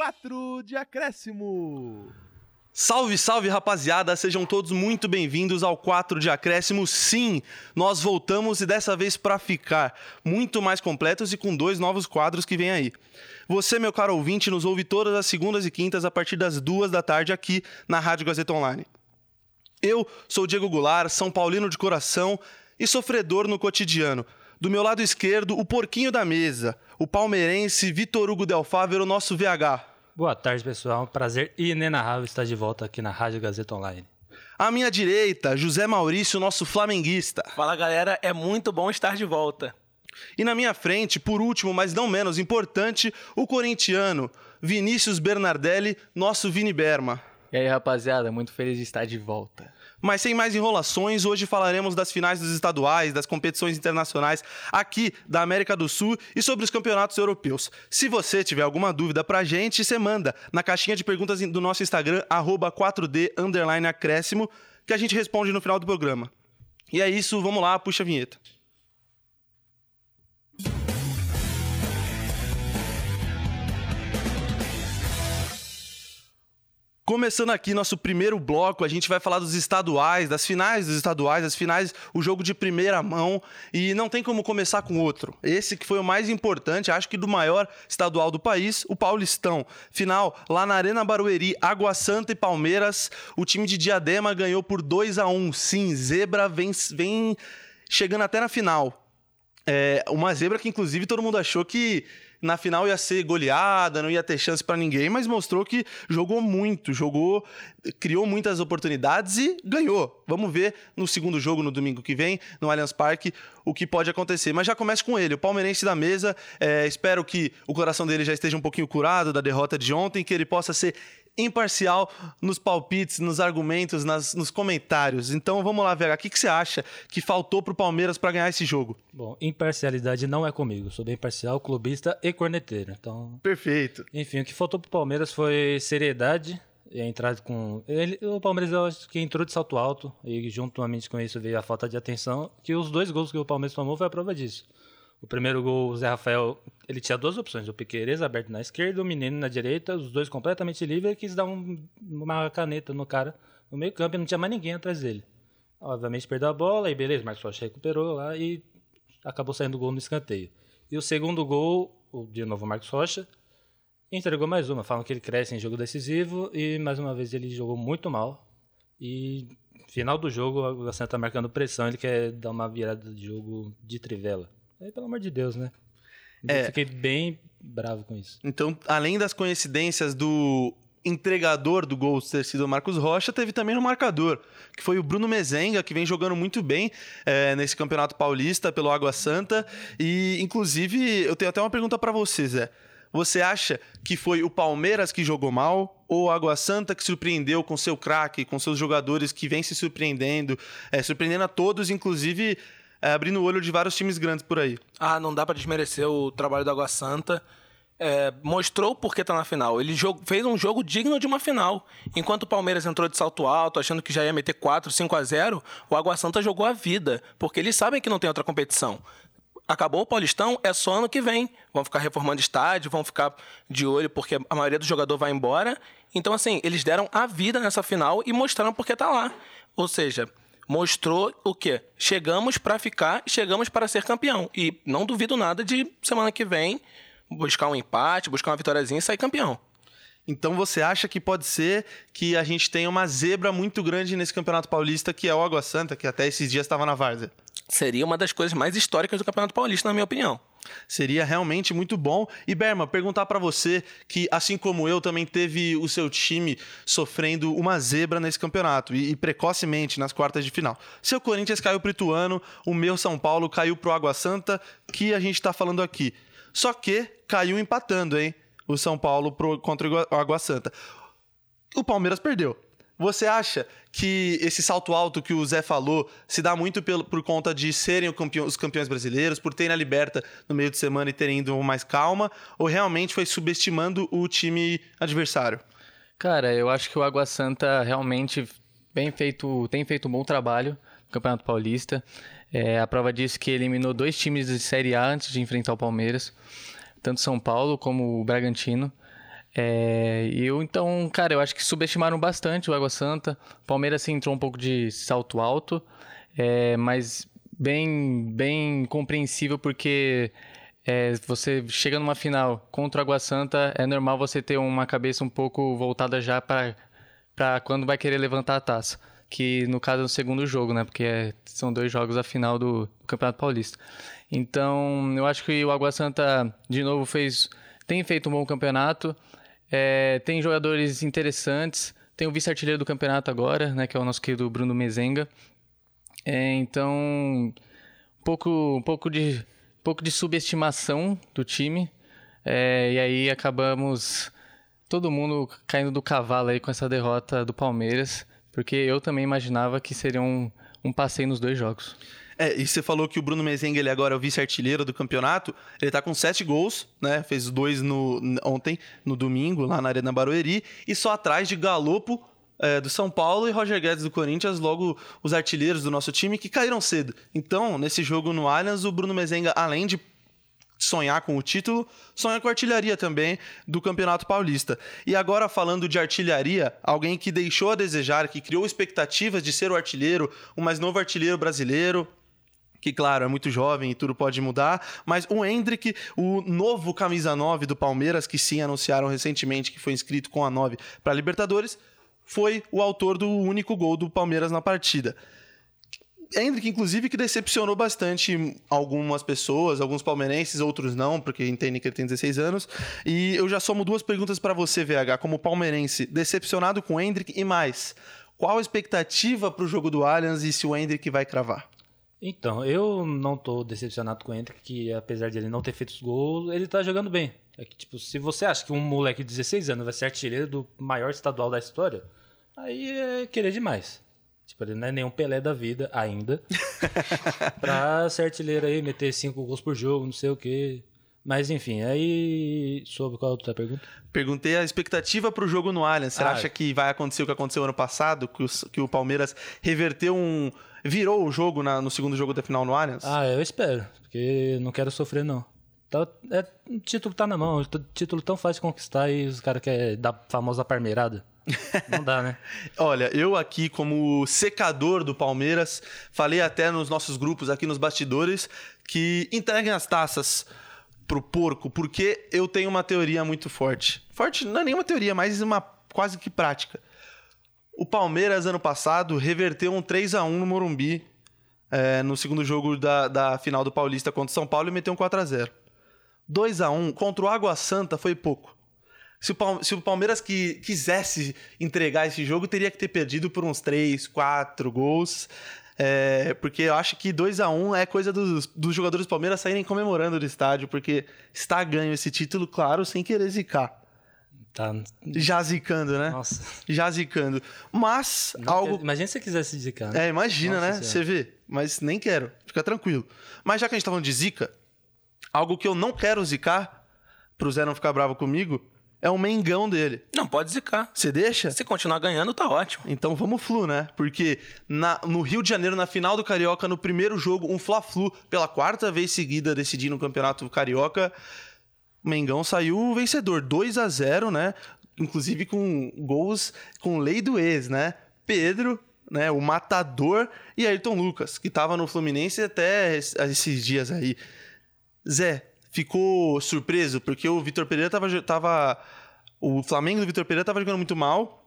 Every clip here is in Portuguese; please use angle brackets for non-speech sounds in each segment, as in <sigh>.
4 de acréscimo. Salve, salve rapaziada, sejam todos muito bem-vindos ao 4 de acréscimo. Sim, nós voltamos e dessa vez para ficar muito mais completos e com dois novos quadros que vem aí. Você, meu caro ouvinte, nos ouve todas as segundas e quintas a partir das duas da tarde aqui na Rádio Gazeta Online. Eu sou Diego Goulart, São Paulino de coração e sofredor no cotidiano. Do meu lado esquerdo, o porquinho da mesa, o palmeirense Vitor Hugo Del Fávero, nosso VH. Boa tarde, pessoal. Prazer inenarrável estar de volta aqui na Rádio Gazeta Online. À minha direita, José Maurício, nosso flamenguista. Fala galera, é muito bom estar de volta. E na minha frente, por último, mas não menos importante, o corintiano Vinícius Bernardelli, nosso Vini Berma. E aí, rapaziada, muito feliz de estar de volta. Mas sem mais enrolações, hoje falaremos das finais dos estaduais, das competições internacionais aqui da América do Sul e sobre os campeonatos europeus. Se você tiver alguma dúvida pra gente, você manda na caixinha de perguntas do nosso Instagram, 4D acréscimo, que a gente responde no final do programa. E é isso, vamos lá, puxa a vinheta. Começando aqui nosso primeiro bloco, a gente vai falar dos estaduais, das finais dos estaduais, as finais, o jogo de primeira mão, e não tem como começar com outro. Esse que foi o mais importante, acho que do maior estadual do país, o Paulistão. Final lá na Arena Barueri, Água Santa e Palmeiras, o time de Diadema ganhou por 2 a 1 Sim, Zebra vem, vem chegando até na final. É, uma zebra que, inclusive, todo mundo achou que na final ia ser goleada, não ia ter chance para ninguém, mas mostrou que jogou muito, jogou, criou muitas oportunidades e ganhou. Vamos ver no segundo jogo no domingo que vem, no Allianz Parque, o que pode acontecer. Mas já começa com ele, o palmeirense da mesa. É, espero que o coração dele já esteja um pouquinho curado da derrota de ontem, que ele possa ser imparcial nos palpites, nos argumentos, nas, nos comentários. Então vamos lá, Vega. O que, que você acha que faltou pro Palmeiras para ganhar esse jogo? Bom, imparcialidade não é comigo. Sou bem parcial, clubista e corneteiro. Então. Perfeito. Enfim, o que faltou pro Palmeiras foi seriedade. E a entrada com. Ele, o Palmeiras, eu acho que entrou de salto alto. E juntamente com isso veio a falta de atenção. Que os dois gols que o Palmeiras tomou foi a prova disso. O primeiro gol, o Zé Rafael, ele tinha duas opções, o Piqueires aberto na esquerda, o Menino na direita, os dois completamente livres, quis dar um, uma caneta no cara no meio campo e não tinha mais ninguém atrás dele. Obviamente perdeu a bola, e beleza, Marcos Rocha recuperou lá e acabou saindo o gol no escanteio. E o segundo gol, de novo o Marcos Rocha, entregou mais uma. Falam que ele cresce em jogo decisivo e mais uma vez ele jogou muito mal. E final do jogo, o Gassan tá marcando pressão, ele quer dar uma virada de jogo de trivela. Aí, pelo amor de Deus, né? Eu É. fiquei bem bravo com isso. Então, além das coincidências do entregador do gol ter sido o Marcos Rocha, teve também no marcador, que foi o Bruno Mezenga, que vem jogando muito bem é, nesse Campeonato Paulista pelo Água Santa. E, inclusive, eu tenho até uma pergunta para você, Zé. Você acha que foi o Palmeiras que jogou mal ou o Água Santa que surpreendeu com seu craque, com seus jogadores que vem se surpreendendo, é, surpreendendo a todos, inclusive é, abrindo o olho de vários times grandes por aí? Ah, não dá pra desmerecer o trabalho do Água Santa. É, mostrou por que tá na final. Ele fez um jogo digno de uma final. Enquanto o Palmeiras entrou de salto alto, achando que já ia meter 4, 5 a 0, o Água Santa jogou a vida, porque eles sabem que não tem outra competição. Acabou o Paulistão, é só ano que vem. Vão ficar reformando estádio, vão ficar de olho porque a maioria do jogador vai embora. Então, assim, eles deram a vida nessa final e mostraram porque tá lá. Ou seja, mostrou o quê? Chegamos para ficar, chegamos para ser campeão. E não duvido nada de semana que vem buscar um empate, buscar uma vitóriazinha e sair campeão. Então você acha que pode ser que a gente tenha uma zebra muito grande nesse Campeonato Paulista, que é o Água Santa, que até esses dias estava na várzea? Seria uma das coisas mais históricas do Campeonato Paulista, na minha opinião. Seria realmente muito bom. E Berma, perguntar pra você que, assim como eu, também teve o seu time sofrendo uma zebra nesse campeonato e, e precocemente nas quartas de final. Seu Corinthians caiu pro Ituano, o meu São Paulo caiu pro Água Santa, que a gente tá falando aqui. Só que caiu empatando, hein? O São Paulo pro- contra o Água Santa. O Palmeiras perdeu. Você acha que esse salto alto que o Zé falou se dá muito pelo- por conta de serem campeão- os campeões brasileiros, por terem a liberta no meio de semana e terem ido mais calma, ou realmente foi subestimando o time adversário? Cara, eu acho que o Água Santa realmente bem feito, tem feito um bom trabalho no Campeonato Paulista. É, a prova disso que eliminou dois times de Série A antes de enfrentar o Palmeiras, tanto São Paulo como o Bragantino. É, eu, então, cara, eu acho que subestimaram bastante o Água Santa. O Palmeiras assim, entrou um pouco de salto alto, é, mas bem, bem compreensível porque é, você chega numa final contra o Água Santa, é normal você ter uma cabeça um pouco voltada já para quando vai querer levantar a taça. Que no caso é o segundo jogo, né? Porque é, são dois jogos a final do, do Campeonato Paulista. Então, eu acho que o Água Santa, de novo, fez tem feito um bom campeonato. É, tem jogadores interessantes. Tem o vice-artilheiro do campeonato agora, né? Que é o nosso querido Bruno Mezenga. É, então, um pouco, um pouco de, um pouco de subestimação do time. É, e aí acabamos todo mundo caindo do cavalo aí com essa derrota do Palmeiras, porque eu também imaginava que seria um, um passeio nos dois jogos. É, e você falou que o Bruno Mezenga ele agora é o vice-artilheiro do campeonato. Ele tá com sete gols, né? Fez dois no, ontem, no domingo, lá na Arena Barueri. E só atrás de Galopo, é, do São Paulo e Roger Guedes do Corinthians, logo os artilheiros do nosso time que caíram cedo. Então, nesse jogo no Allianz, o Bruno Mezenga, além de sonhar com o título, sonha com a artilharia também do Campeonato Paulista. E agora falando de artilharia, alguém que deixou a desejar, que criou expectativas de ser o artilheiro, o mais novo artilheiro brasileiro, que claro, é muito jovem e tudo pode mudar, mas o Hendrick, o novo camisa 9 do Palmeiras, que sim anunciaram recentemente que foi inscrito com a 9 para Libertadores, foi o autor do único gol do Palmeiras na partida. Hendrick, inclusive, que decepcionou bastante algumas pessoas, alguns palmeirenses, outros não, porque entendem que ele tem 16 anos. E eu já somo duas perguntas para você, VH, como palmeirense, decepcionado com o Hendrick e mais. Qual a expectativa para o jogo do Allianz e se o Hendrick vai cravar? Então, eu não tô decepcionado com o Hendrick, que apesar de ele não ter feito os gols, ele tá jogando bem. É que, tipo, se você acha que um moleque de 16 anos vai ser artilheiro do maior estadual da história, aí é querer demais. Tipo, ele não é nenhum Pelé da vida ainda. <laughs> pra ser artilheiro aí, meter cinco gols por jogo, não sei o quê. Mas enfim, aí. Sobre qual a outra pergunta? Perguntei a expectativa para o jogo no Allianz. Você ah, acha que vai acontecer o que aconteceu ano passado? Que o, que o Palmeiras reverteu um. virou o jogo na, no segundo jogo da final no Allianz? Ah, eu espero. Porque não quero sofrer, não. Tá, é, o título tá na mão, o título tão fácil de conquistar e os caras querem dar a famosa parmeirada. Não dá, né? <laughs> Olha, eu aqui, como secador do Palmeiras, falei até nos nossos grupos aqui nos bastidores que entreguem as taças pro porco, porque eu tenho uma teoria muito forte. Forte não é nenhuma teoria, mas uma quase que prática. O Palmeiras, ano passado, reverteu um 3 a 1 no Morumbi é, no segundo jogo da, da final do Paulista contra o São Paulo e meteu um 4 a 0 2 a 1 contra o Água Santa foi pouco. Se o, Palmeiras que, quisesse entregar esse jogo, teria que ter perdido por uns 3, 4 gols. É, porque eu acho que 2 a 1 é coisa dos, dos jogadores do Palmeiras saírem comemorando do estádio, porque está ganho esse título, claro, sem querer zicar. Tá. Já zicando, né? Nossa. Já zicando. Mas Não algo. Imagina se você quisesse zicar. Né? É, imagina, Nossa né? Você vê. Mas nem quero. Fica tranquilo. Mas já que a gente tá falando de zica, algo que eu não quero zicar, pro Zé não ficar bravo comigo, é o Mengão dele. Não, pode zicar. Você deixa? Se continuar ganhando, tá ótimo. Então vamos flu, né? Porque na, no Rio de Janeiro, na final do Carioca, no primeiro jogo, um Fla-Flu, pela quarta vez seguida decidindo o Campeonato Carioca, o Mengão saiu vencedor, 2 a 0 né? Inclusive com gols com lei do ex, né? Pedro, né, o matador, e Ayrton Lucas, que tava no Fluminense até esses dias aí. Zé, ficou surpreso porque o Vitor Pereira tava, tava. O Flamengo do Vitor Pereira tava jogando muito mal.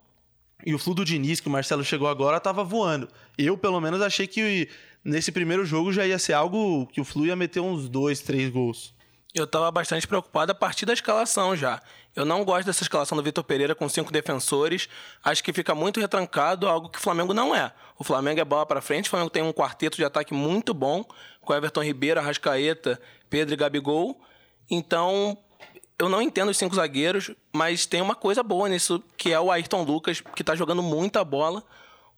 E o Flu do Diniz, que o Marcelo chegou agora, tava voando. Eu, pelo menos, achei que nesse primeiro jogo já ia ser algo que o Flu ia meter uns dois, três gols. Eu tava bastante preocupado a partir da escalação já. Eu não gosto dessa escalação do Vitor Pereira com cinco defensores. Acho que fica muito retrancado, algo que o Flamengo não é. O Flamengo é bola para frente, o Flamengo tem um quarteto de ataque muito bom, com Everton Ribeiro, Arrascaeta, Pedro e Gabigol. Então, eu não entendo os cinco zagueiros, mas tem uma coisa boa nisso, que é o Ayrton Lucas, que está jogando muita bola.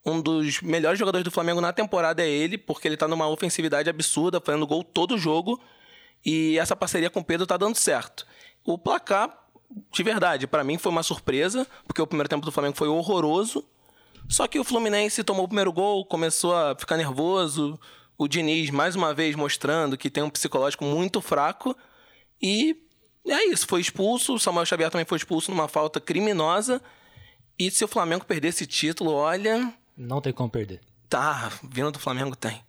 Um dos melhores jogadores do Flamengo na temporada é ele, porque ele está numa ofensividade absurda, fazendo gol todo jogo. E essa parceria com o Pedro está dando certo. O placar, de verdade, para mim foi uma surpresa, porque o primeiro tempo do Flamengo foi horroroso. Só que o Fluminense tomou o primeiro gol, começou a ficar nervoso, o Diniz, mais uma vez, mostrando que tem um psicológico muito fraco. E é isso, foi expulso. O Samuel Xavier também foi expulso numa falta criminosa. E se o Flamengo perder esse título, olha. Não tem como perder. Tá, vindo do Flamengo tem.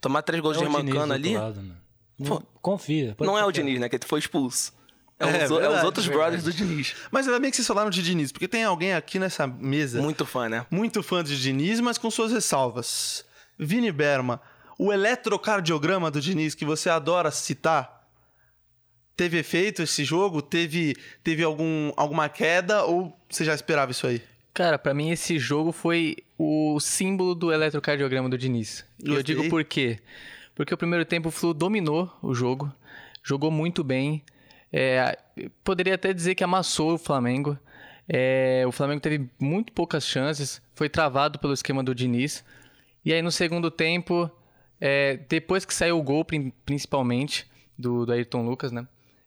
Tomar três gols É de o Diniz Remancano ali. lado, mano. Não- confia. pode Não é o. Diniz, né? Que ele foi expulso. É, É, os, o- é os verdade, outros brothers do Diniz. Mas ainda bem que vocês falaram de Diniz, porque tem alguém aqui nessa mesa Muito fã, né? muito fã de Diniz, mas com suas ressalvas. Vini Berma, o eletrocardiograma do Diniz que você adora citar, teve efeito esse jogo? Teve, teve algum, alguma queda ou você já esperava isso aí? Cara, pra mim esse jogo foi o símbolo do eletrocardiograma do Diniz. E eu digo por quê? Porque o primeiro tempo o Flu dominou o jogo, jogou muito bem. É, poderia até dizer que amassou o Flamengo. É, o Flamengo teve muito poucas chances, foi travado pelo esquema do Diniz. E aí no segundo tempo, é, depois que saiu o gol, prin- principalmente, do, do Ayrton Lucas, né?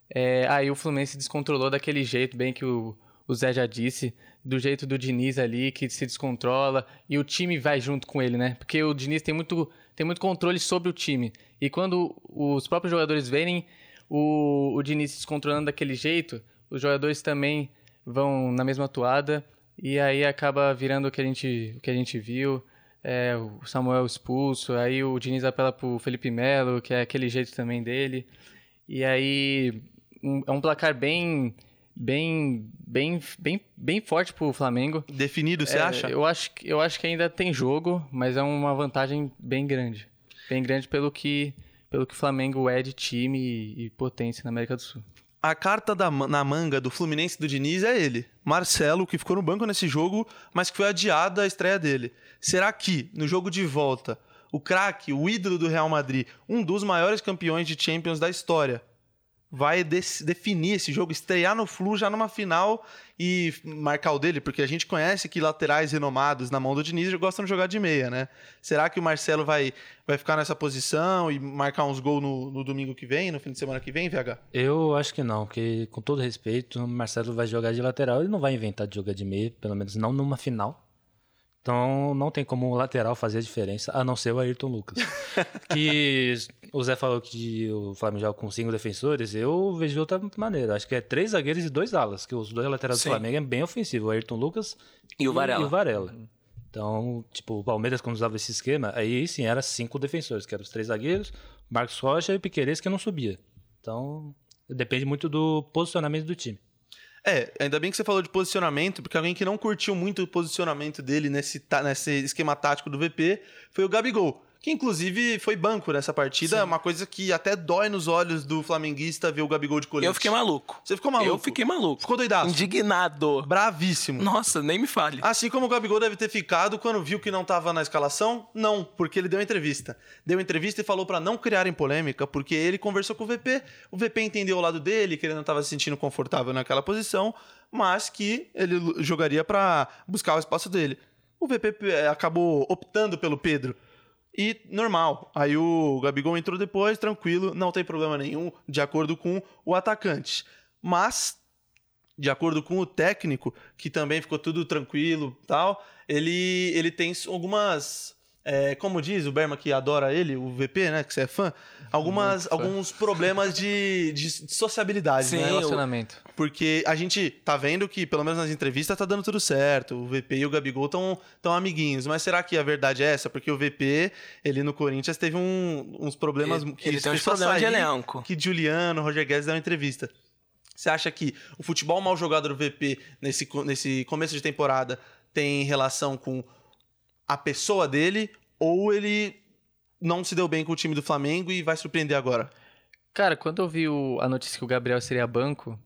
É, aí o Fluminense descontrolou daquele jeito, bem que o, o Zé já disse, do jeito do Diniz ali, que se descontrola, e o time vai junto com ele, né? Porque o Diniz tem muito, tem muito controle sobre o time. E quando os próprios jogadores verem o, o Diniz se descontrolando daquele jeito, os jogadores também vão na mesma toada, e aí acaba virando o que a gente, o que a gente viu. É, o Samuel expulso, aí o Diniz apela pro Felipe Melo, que é aquele jeito também dele. E aí um- é um placar bem bem bem bem bem forte pro Flamengo. Definido, você É, acha? Eu acho que eu acho que ainda tem jogo, mas é uma vantagem bem grande. Bem grande pelo que pelo que o Flamengo é de time e, e potência na América do Sul. A carta da na manga do Fluminense do Diniz é ele. Marcelo, que ficou no banco nesse jogo, mas que foi adiada a estreia dele. Será que, no jogo de volta, o craque, o ídolo do Real Madrid, um dos maiores campeões de Champions da história, vai definir esse jogo, estrear no Flu já numa final e marcar o dele? Porque a gente conhece que laterais renomados na mão do Diniz gostam de jogar de meia, né? Será que o Marcelo vai, vai ficar nessa posição e marcar uns gols no, no domingo que vem, no fim de semana que vem, VH? Eu acho que não, porque com todo respeito, o Marcelo vai jogar de lateral, ele não vai inventar de jogar de meia, pelo menos não numa final. Então não tem como o lateral fazer a diferença, a não ser o Ayrton Lucas. <laughs> que o Zé falou que o Flamengo joga com cinco defensores, eu vejo de outra maneira. Acho que é três zagueiros e dois alas, que os dois laterais Sim. do Flamengo é bem ofensivo, o Ayrton Lucas E o Varela. E o Varela. Então, tipo, o Palmeiras quando usava esse esquema, aí sim era cinco defensores, que eram os três zagueiros, Marcos Rocha e o Piqueires que não subia. Então, depende muito do posicionamento do time. É, ainda bem que você falou de posicionamento, porque alguém que não curtiu muito o posicionamento dele nesse, nesse esquema tático do VP foi o Gabigol, que inclusive foi banco nessa partida, uma coisa que até dói nos olhos do flamenguista ver o Gabigol de colete. Eu fiquei maluco. Você ficou maluco? Eu fiquei maluco. Ficou doidaço? Indignado. Bravíssimo. Nossa, nem me fale. Assim como o Gabigol deve ter ficado quando viu que não estava na escalação? Não, porque ele deu entrevista. Deu entrevista e falou para não criarem polêmica, porque ele conversou com o VP. O VP entendeu o lado dele, que ele não estava se sentindo confortável naquela posição, mas que ele jogaria para buscar o espaço dele. O VP eh, acabou optando pelo Pedro. E normal. Aí o Gabigol entrou depois, tranquilo, não tem problema nenhum, de acordo com o atacante. Mas de acordo com o técnico, que também ficou tudo tranquilo tal, ele, ele tem algumas. É, como diz o Berma que adora ele, o VP, né? Que você é fã, algumas, alguns problemas de, de sociabilidade, Sim, né? Relacionamento. Porque a gente tá vendo que, pelo menos nas entrevistas, tá dando tudo certo. O VP e o Gabigol estão tão amiguinhos. Mas será que a verdade é essa? Porque o VP, ele no Corinthians, teve um- uns problemas Ele- que ele tem uns problemas de elenco. Que Juliano, Roger Guedes deu uma entrevista. Você acha que o futebol mal jogado do VP nesse, nesse começo de temporada tem relação com a pessoa dele ou ele não se deu bem com o time do Flamengo e vai surpreender agora? Cara, quando eu vi o- a notícia que o Gabriel seria banco,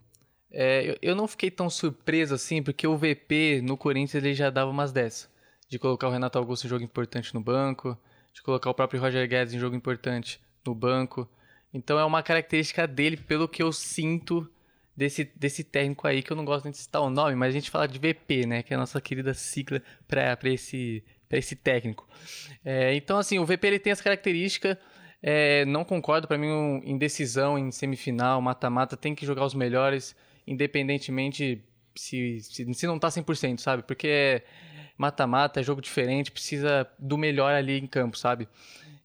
é, eu, eu não fiquei tão surpreso assim, porque o VP no Corinthians ele já dava umas dessas. De colocar o Renato Augusto em jogo importante no banco, de colocar o próprio Roger Guedes em jogo importante no banco. Então é uma característica dele, pelo que eu sinto desse, desse técnico aí, que eu não gosto nem de citar o nome, mas a gente fala de VP, né? Que é a nossa querida sigla para esse, pra esse técnico. É, então, assim, o VP ele tem essa característica. É, não concordo, para mim, um, em decisão, em semifinal, mata-mata, tem que jogar os melhores, independentemente se, se, se não tá 100%, sabe? Porque é mata-mata, é jogo diferente, precisa do melhor ali em campo, sabe?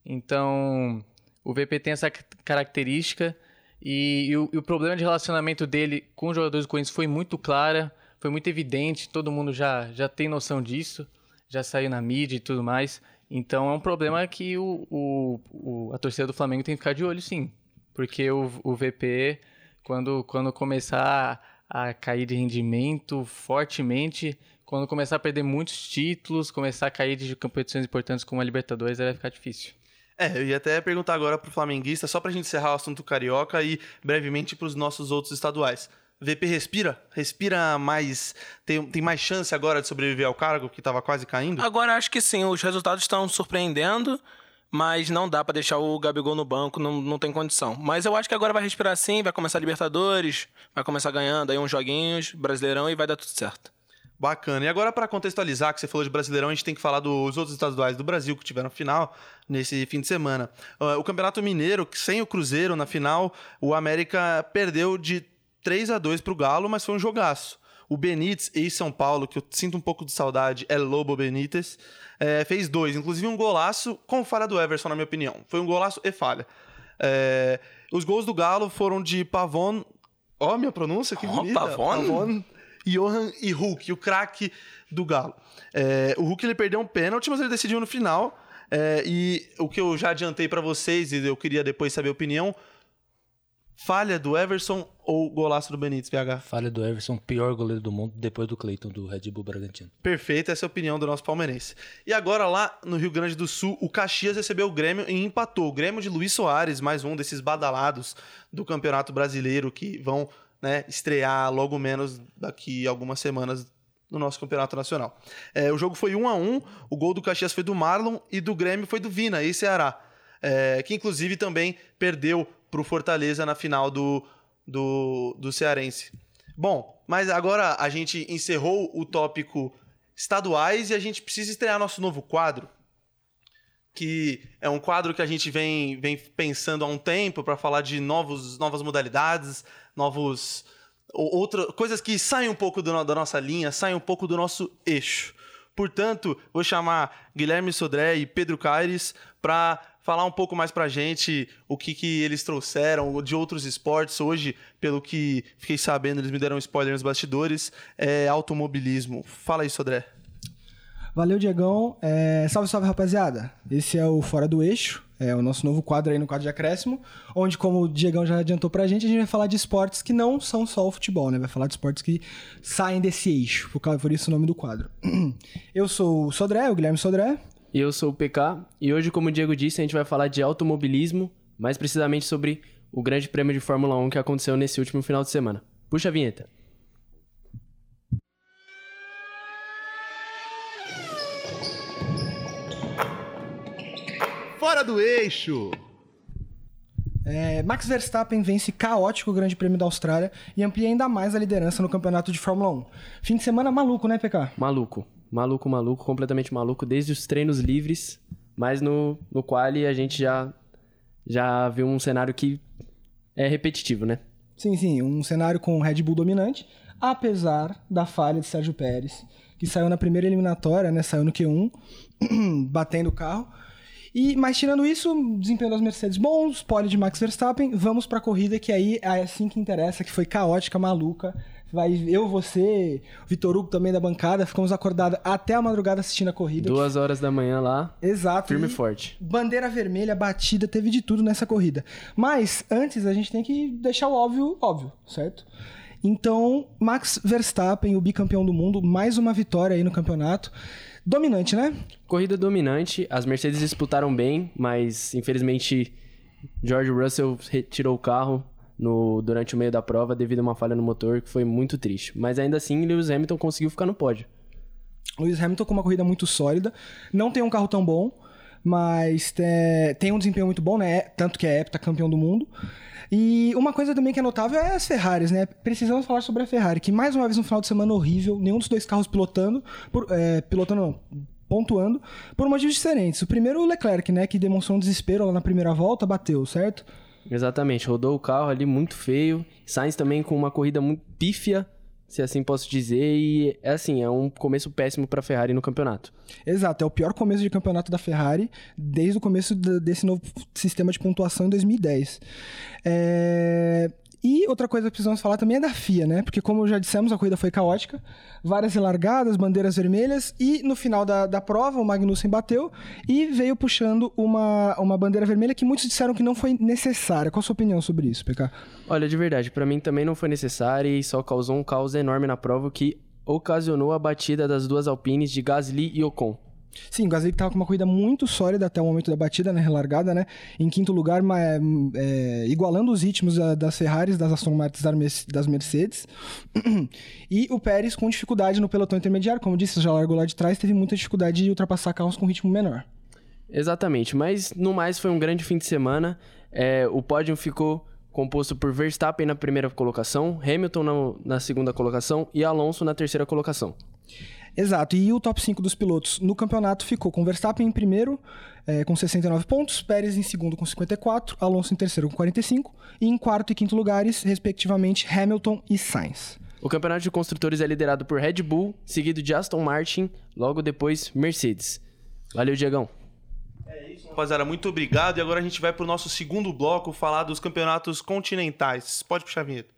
Então, o VP tem essa ca- característica E, e o, e o problema de relacionamento dele com os jogadores do Corinthians foi muito clara, foi muito evidente, todo mundo já, já tem noção disso, já saiu na mídia e tudo mais. Então é um problema que o, o, o- a torcida do Flamengo tem que ficar de olho, sim. Porque o, o VP, quando, quando começar a cair de rendimento fortemente, quando começar a perder muitos títulos, começar a cair de competições importantes como a Libertadores, aí vai ficar difícil. É, eu ia até perguntar agora pro flamenguista, só pra gente encerrar o assunto carioca e brevemente pros nossos outros estaduais. VP respira? Respira mais. Tem, tem mais chance agora de sobreviver ao cargo que tava quase caindo? Agora acho que sim, os resultados estão surpreendendo, mas não dá pra deixar o Gabigol no banco, não, não tem condição. Mas eu acho que agora vai respirar sim, vai começar a Libertadores, vai começar ganhando aí uns joguinhos, Brasileirão e vai dar tudo certo. Bacana. E agora, pra contextualizar, que você falou de Brasileirão, a gente tem que falar dos outros estaduais do Brasil que tiveram final nesse fim de semana. Ah, O Campeonato Mineiro, sem o Cruzeiro na final, o América perdeu de 3 a 2 pro Galo, mas foi um jogaço. O Benítez, ex-São Paulo, que eu sinto um pouco de saudade, é Lobo Benítez, eh, fez dois, inclusive um golaço com falha do Everson, na minha opinião. Foi um golaço e falha. Eh, os gols do Galo foram de Pavon. Ó, minha pronúncia, que Ó, bonita. Pavon. Johan e Hulk, o craque do Galo. É, o Hulk ele perdeu um pênalti, mas ele decidiu no final. É, e o que eu já adiantei pra vocês, e eu queria depois saber a opinião: falha do Everson ou golaço do Benítez, VH? Falha do Everson, pior goleiro do mundo depois do Cleiton do Red Bull Bragantino. Perfeito, essa é a opinião do nosso palmeirense. E agora lá no Rio Grande do Sul, o Caxias recebeu o Grêmio e empatou. O Grêmio de Luiz Soares, mais um desses badalados do Campeonato Brasileiro que vão né, estrear logo menos daqui algumas semanas no nosso Campeonato Nacional. É, o jogo foi 1 a 1 o gol do Caxias foi do Marlon e do Grêmio foi do Vina, e Ceará. É, que inclusive também perdeu pro Fortaleza na final do, do, do Cearense. Bom, mas agora a gente encerrou o tópico estaduais e a gente precisa estrear nosso novo quadro, que é um quadro que a gente vem, vem pensando há um tempo para falar de novos, novas modalidades, novos ou- outra, coisas que saem um pouco do da nossa linha, saem um pouco do nosso eixo. Portanto, vou chamar Guilherme Sodré e Pedro Caires para falar um pouco mais pra gente o que, que eles trouxeram de outros esportes. Hoje, pelo que fiquei sabendo, eles me deram um spoiler nos bastidores, é automobilismo. Fala aí, Sodré. Valeu, Diegão. É, salve, salve, rapaziada. Esse é o Fora do Eixo, é o nosso novo quadro aí no quadro de acréscimo, onde, como o Diegão já adiantou pra gente, a gente vai falar de esportes que não são só o futebol, né? Vai falar de esportes que saem desse eixo, por, causa, por isso o nome do quadro. <clears throat> Eu sou o Sodré, o Guilherme Sodré. E eu sou o PK, e hoje, como o Diego disse, a gente vai falar de automobilismo, mais precisamente sobre o Grande Prêmio de Fórmula 1 que aconteceu nesse último final de semana. Puxa a vinheta. Fora do eixo! É, Max Verstappen vence caótico o Grande Prêmio da Austrália e amplia ainda mais a liderança no campeonato de Fórmula 1. Fim de semana maluco, né, PK? Maluco. Maluco, maluco, completamente maluco, desde os treinos livres, mas no, no quali a gente já, já viu um cenário que é repetitivo, né? Sim, sim, um cenário com Red Bull dominante, apesar da falha de Sérgio Pérez, que saiu na primeira eliminatória, né? Saiu no Q1, <clears throat> batendo o carro. E, mas tirando isso, desempenho das Mercedes bons, pole de Max Verstappen, vamos pra corrida que aí é assim que interessa, que foi caótica, maluca. Vai eu, você, o Vitor Hugo também da bancada, ficamos acordados até a madrugada assistindo a corrida. Duas horas da manhã lá, Exato. firme e forte. Bandeira vermelha, batida, teve de tudo nessa corrida. Mas antes a gente tem que deixar o óbvio óbvio, certo? Então, Max Verstappen, o bicampeão do mundo, mais uma vitória aí no campeonato. Dominante, né? Corrida dominante, as Mercedes disputaram bem, mas infelizmente George Russell retirou o carro no, durante o meio da prova devido a uma falha no motor que foi muito triste. Mas ainda assim, Lewis Hamilton conseguiu ficar no pódio. Lewis Hamilton com uma corrida muito sólida. Não tem um carro tão bom, mas te- tem um desempenho muito bom, né? Tanto que é heptacampeão do mundo. E uma coisa também que é notável é as Ferraris, né? Precisamos falar sobre a Ferrari, que mais uma vez um final de semana horrível, nenhum dos dois carros pilotando, por, é, pilotando não, pontuando, por motivos diferentes. O primeiro, o Leclerc, né? Que demonstrou um desespero lá na primeira volta, bateu, certo? Exatamente, rodou o carro ali muito feio. Sainz também com uma corrida muito pífia, se assim posso dizer, e é assim, é um começo péssimo para a Ferrari no campeonato. Exato, é o pior começo de campeonato da Ferrari desde o começo de- desse novo sistema de pontuação em 2010. É, E outra coisa que precisamos falar também é da FIA, né? Porque, como já dissemos, a corrida foi caótica, várias relargadas, bandeiras vermelhas, e no final da, da prova o Magnussen bateu e veio puxando uma, uma bandeira vermelha que muitos disseram que não foi necessária. Qual a sua opinião sobre isso, PK? Olha, de verdade, para mim também não foi necessário e só causou um caos enorme na prova que ocasionou a batida das duas Alpines de Gasly e Ocon. Sim, o Gasly tava com uma corrida muito sólida até o momento da batida, né? Relargada, né? Em quinto lugar, ma- é, igualando os ritmos da- das Ferraris, das Aston Mer- das Mercedes. <clears throat> E o Pérez com dificuldade no pelotão intermediário, como disse, já largou lá de trás, teve muita dificuldade de ultrapassar carros com ritmo menor. Exatamente, mas no mais foi um grande fim de semana. É, o pódio ficou composto por Verstappen na primeira colocação, Hamilton na, na segunda colocação e Alonso na terceira colocação. Exato, e o top 5 dos pilotos no campeonato ficou com Verstappen em primeiro, eh, com 69 pontos, Pérez em segundo com 54, Alonso em terceiro com 45, e em quarto e quinto lugares, respectivamente, Hamilton e Sainz. O campeonato de construtores é liderado por Red Bull, seguido de Aston Martin, logo depois Mercedes. Valeu, Diegão. Rapaziada, muito obrigado. E agora a gente vai pro nosso segundo bloco falar dos campeonatos continentais. Pode puxar a vinheta.